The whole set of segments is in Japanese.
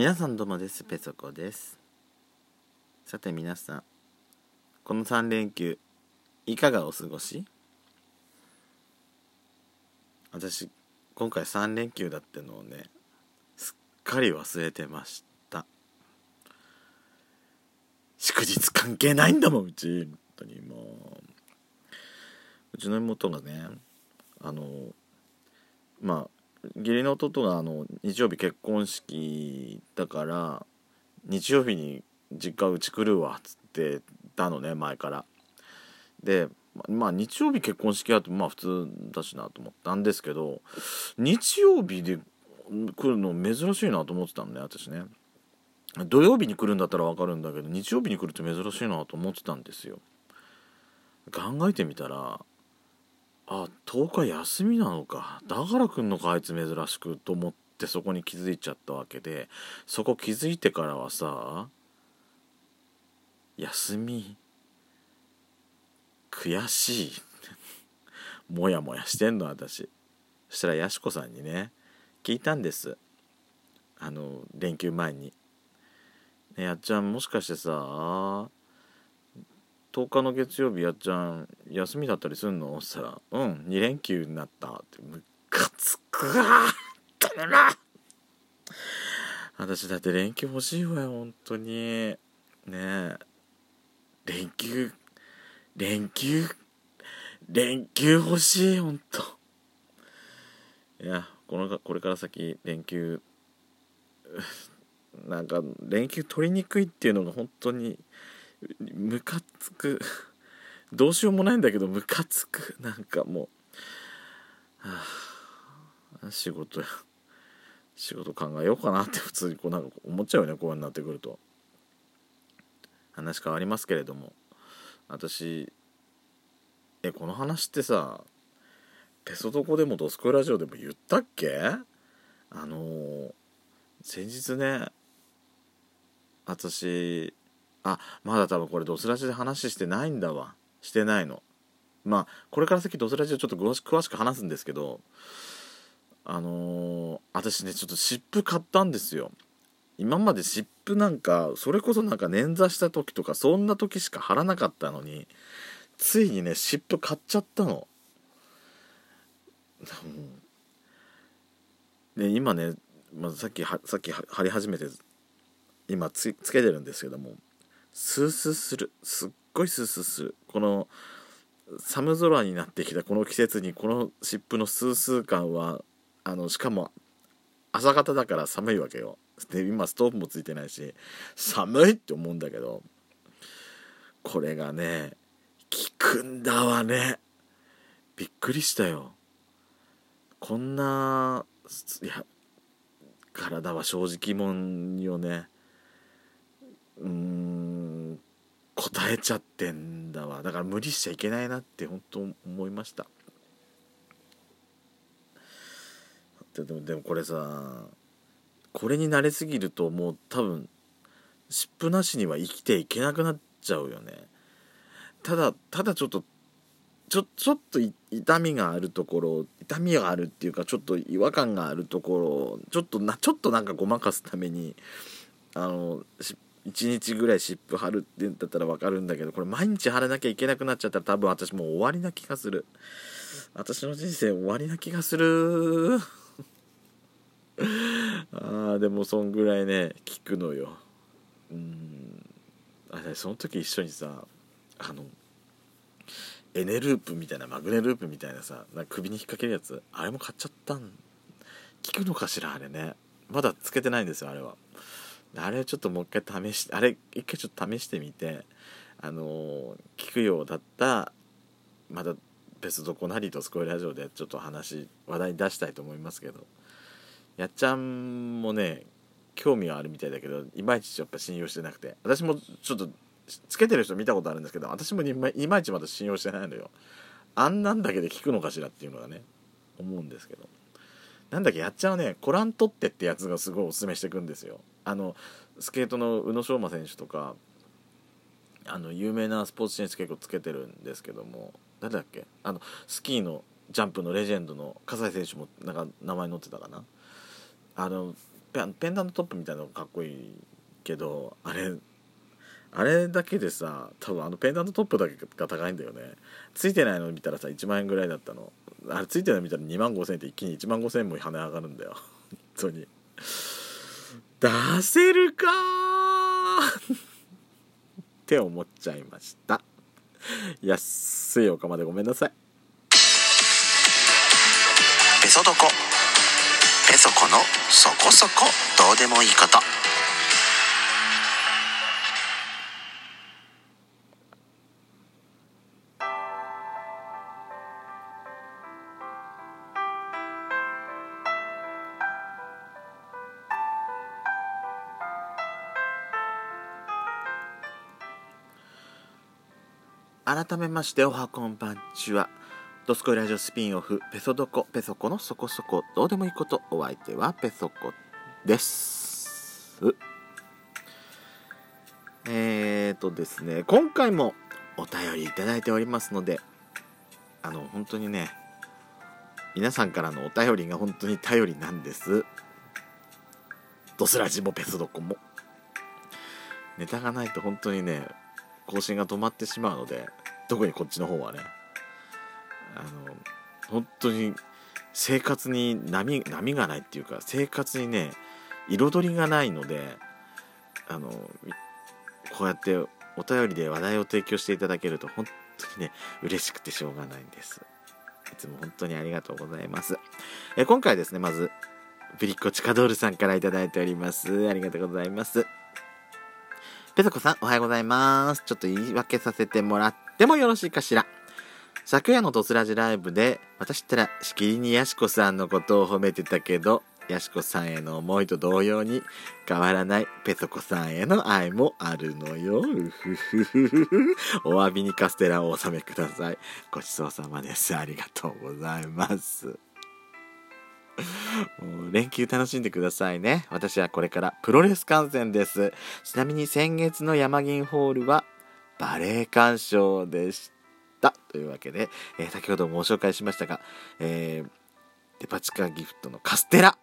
皆さんどうもです。ペソコです。さて皆さんこの3連休いかがお過ごし？私今回3連休だってのをねすっかり忘れてました。祝日関係ないんだもんうち。本当にもう。うちの妹がねあのまあ義理の弟があの日曜日結婚式だから日曜日に実家うち来るわっつってたのね前から。でまあ日曜日結婚式やとまあ普通だしなと思ったんですけど日曜日で来るの珍しいなと思ってたのね私ね。土曜日に来るんだったら分かるんだけど日曜日に来るって珍しいなと思ってたんですよ。考えてみたらあ10日休みなのか。だから来んのかあいつ珍しくと思ってそこに気づいちゃったわけで。そこ気づいてからはさ休み。悔しい。もやもやしてんの私。そしたらやしこさんにね聞いたんです。あの連休前に「ねやっちゃんもしかしてさ10日の月曜日やっちゃん休みだったりすんの?」っつったら「うん2連休になった」ってムカつくわダメな私だって連休欲しいわよ本当に。ねえ。連休連休連休欲しい本当。いやこのこれから先連休なんか連休取りにくいっていうのが本当にムカつく。どうしようもないんだけどムカつく。なんかもう、はあ、仕事仕事考えようかなって普通にこうなんか思っちゃうよねこうになってくると。話変わりますけれども。私えこの話ってさペソドコでもドスコイラジオでも言ったっけ？あのー、先日ね私あまだ多分これドスラジで話してないんだわ。してないの。まあこれから先ドスラジでちょっと詳し詳しく話すんですけどあのー、私ねちょっと湿布買ったんですよ。今まで湿布なんかそれこそなんか捻挫した時とかそんな時しか貼らなかったのについにね湿布買っちゃったの。で今ね、まあ、さっきはさっき貼り始めて今つけてるんですけども。スースーする。すっごいスースーする。この寒空になってきたこの季節にこの湿布のスースー感はあのしかも朝方だから寒いわけよ。で今ストーブもついてないし寒いって思うんだけどこれがね効くんだわね。びっくりしたよ。こんないや体は正直もんよね。うん。答えちゃってんだわ。だから無理しちゃいけないなって本当思いました。でもでもこれさこれに慣れすぎるともう多分湿布なしには生きていけなくなっちゃうよね。ただただちょっとちょちょっと痛みがあるところ痛みがあるっていうかちょっと違和感があるところちょっとなちょっとなんかごまかすためにあの1日ぐらい湿布貼るって言ったら分かるんだけどこれ毎日貼らなきゃいけなくなっちゃったら多分私もう終わりな気がする。私の人生終わりな気がする。ああでもそんぐらいね聞くのよ。うん。あれその時一緒にさあのエネループみたいなマグネループみたいなさな首に引っ掛けるやつあれも買っちゃったん。効くのかしらあれね。まだつけてないんですよあれは。あれちょっともう一回試してあれ一回ちょっと試してみてあの、聞くようだったまた別どこなりとスコイラジオでちょっと話話題に出したいと思いますけどやっちゃんもね興味はあるみたいだけどいまいちやっぱ信用してなくて私もちょっとつけてる人見たことあるんですけど私もいまいちまだ信用してないのよ。あんなんだけで聞くのかしらっていうのがね思うんですけど。なんだっけやっちゃうねコラントってってやつがすごいおすすめしてくんですよ。あのスケートの宇野昌磨選手とかあの有名なスポーツ選手結構つけてるんですけども誰だっけあのスキーのジャンプのレジェンドの葛西選手もなんか名前載ってたかな？あのペペンダントトップみたいなのがかっこいいけどあれあれだけでさ多分あのペンダントトップだけが高いんだよね。ついてないの見たらさ1万円ぐらいだったの。あれついてないの見たら2万5000円って一気に1万5000円も跳ね上がるんだよ。本当に。出せるかって思っちゃいました。安いおかまでごめんなさい。ペソドコペソコのそこそこどうでもいいこと。改めましておはこんばんちはドスコイラジオスピンオフペソドコペソコのそこそこどうでもいいことお相手はペソコですえーとですね今回もお便りいただいておりますのであの本当にね皆さんからのお便りが本当に頼りなんです。ドスラジもペソドコも。ネタがないと本当にね更新が止まってしまうので特にこっちの方はね。あの本当に生活に波波がないっていうか生活にね彩りがないのであのこうやってお便りで話題を提供していただけると本当にね嬉しくてしょうがないんです。いつも本当にありがとうございます。え今回ですねまずブリッコチカドールさんから頂いております。ありがとうございます。ペソコさんおはようございます。ちょっと言い訳させてもらってもよろしいかしら昨夜のドスラジライブで私ったらしきりにヤシコさんのことを褒めてたけどヤシコさんへの思いと同様に変わらないペソコさんへの愛もあるのよ。ふふふ。お詫びにカステラをお納めください。ごちそうさまです。ありがとうございます。もう連休楽しんでくださいね。私はこれからプロレス観戦です。ちなみに先月の山銀ホールはバレエ鑑賞でした。というわけで、えー先ほどもご紹介しましたが、えーデパ地下ギフトのカステラ。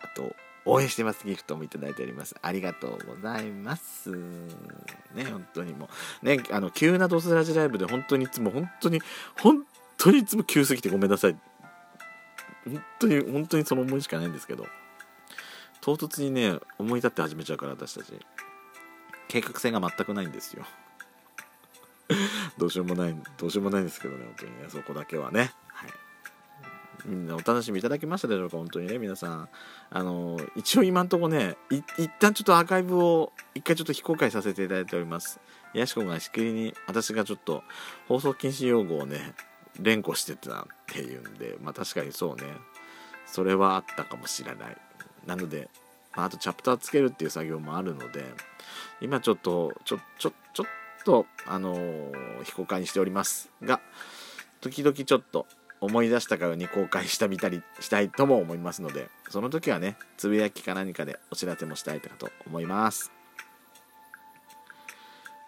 あと応援してますギフトもいただいております。ありがとうございます。ね本当にもう。ねあの急なドスラジライブで本当にいつも本当に本当にいつも急すぎてごめんなさい。本当に本当にその思いしかないんですけど。唐突にね思い立って始めちゃうから私たち。計画性が全くないんですよ。どうしようもないどうしようもないんですけどね本当にねそこだけはね。はい。みんなお楽しみいただけましたでしょうか本当にね皆さん。あの一応今んとこね一旦ちょっとアーカイブを一回ちょっと非公開させていただいております。やしこがしきりに私がちょっと放送禁止用語をね連呼してたっていうんでまあ確かにそうね。それはあったかもしれない。なので、まあ、あとチャプターつけるっていう作業もあるので今ちょっとちょちょちょっととあのー非公開にしておりますが時々ちょっと思い出したからに公開したみたりしたいとも思いますのでその時はねつぶやきか何かでお知らせもしたいかと思います。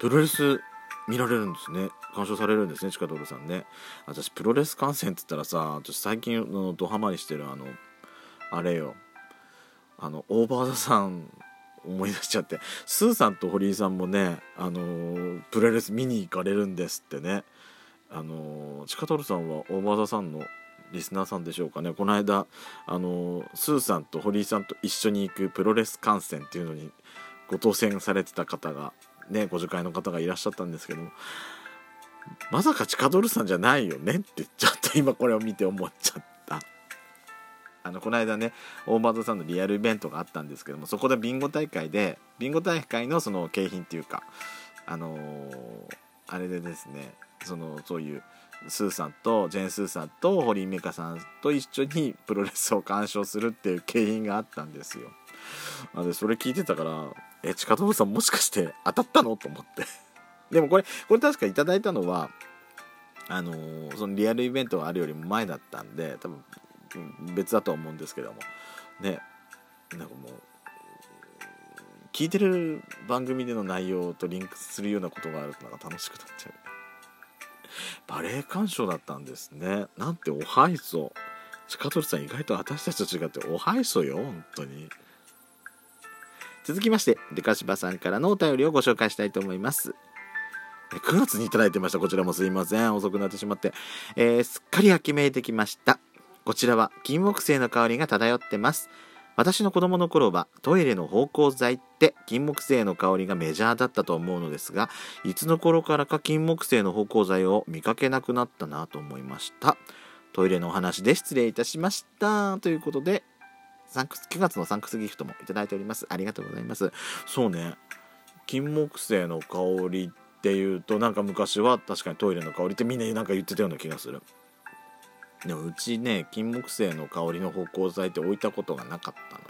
プロレス見られるんですね。鑑賞されるんですねチカドールさんね。私プロレス観戦って言ったらさ私最近のドハマりしてるあのあれよ。あのオーバーザさん思い出しちゃって。スーさんと堀井さんもねあのープロレス見に行かれるんですってね。あのチカトルさんは大和田さんのリスナーさんでしょうかね。この間あのスーさんと堀井さんと一緒に行くプロレス観戦っていうのにご当選されてた方がねご助会の方がいらっしゃったんですけども。まさかチカドルさんじゃないよねってちょっと今これを見て思っちゃったあのこの間ね大和田さんのリアルイベントがあったんですけどもそこでビンゴ大会でビンゴ大会のその景品っていうかあのーあれでですねそのそういうスーさんとジェン・スーさんと堀井美香さんと一緒にプロレスを鑑賞するっていう景品があったんですよ。なのでそれ聞いてたから「え近藤さんもしかして当たったの?」と思ってでもこれこれ確かいただいたのはあのーそのリアルイベントがあるよりも前だったんで多分別だとは思うんですけども。ね。なんかもう聞いてる番組での内容とリンクするようなことがあるとなんか楽しくなっちゃう。バレエ鑑賞だったんですね。なんておはいそチカトルさん意外と私たちと違っておはいそよ本当に。続きましてデカシバさんからのお便りをご紹介したいと思います。9月にいただいてました。こちらもすいません。遅くなってしまって、えー、すっかり秋めいてきました。こちらは金木犀の香りが漂ってます。私の子供の頃はトイレの芳香剤って金木犀の香りがメジャーだったと思うのですがいつの頃からか金木犀の芳香剤を見かけなくなったなと思いました。トイレのお話で失礼いたしました。ということでサンクス9月のサンクスギフトもいただいております。ありがとうございます。そうね。金木犀の香りっていうとなんか昔は確かにトイレの香りってみんななんか言ってたような気がする。でもうちね金木犀の香りの芳香剤って置いたことがなかったのよ。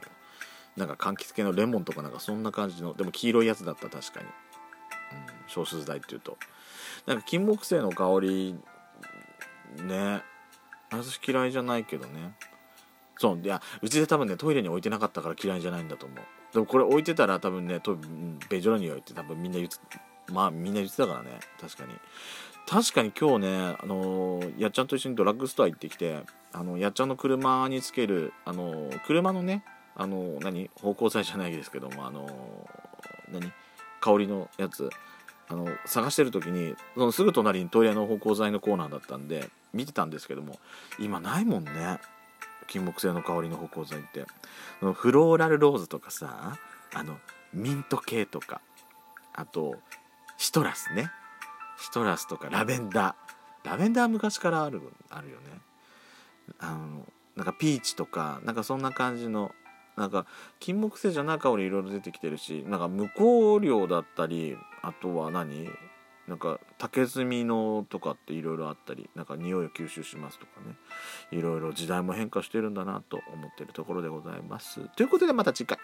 なんか柑橘系のレモンとかなんかそんな感じのでも黄色いやつだった確かに、うん、消臭剤っていうと。なんか金木犀の香りね私嫌いじゃないけどね。そういやうちで多分ねトイレに置いてなかったから嫌いじゃないんだと思う。でもこれ置いてたら多分ねベジョラ匂いって多分みんな言ってまあみんな言ってたからね確かに。確かに今日ね、あのー、やっちゃんと一緒にドラッグストア行ってきて、あのやっちゃんの車につける、あのー、車のね、あのー、何芳香剤じゃないですけども、あの何香りのやつ、あの探してる時にそのすぐ隣にトイレの芳香剤のコーナーだったんで見てたんですけども今ないもんね金木犀の香りの芳香剤って。フローラルローズとかさあのミント系とかあとシトラスね。シトラスとかラベンダー。ラベンダー昔からあるあるよね。あのなんかピーチとかなんかそんな感じのなんか金木犀じゃない香りいろいろ出てきてるしなんか無香料だったりあとは何？なんか竹炭のとかっていろいろあったりなんか匂いを吸収しますとかね。いろいろ時代も変化してるんだなと思ってるところでございます。ということでまた次回。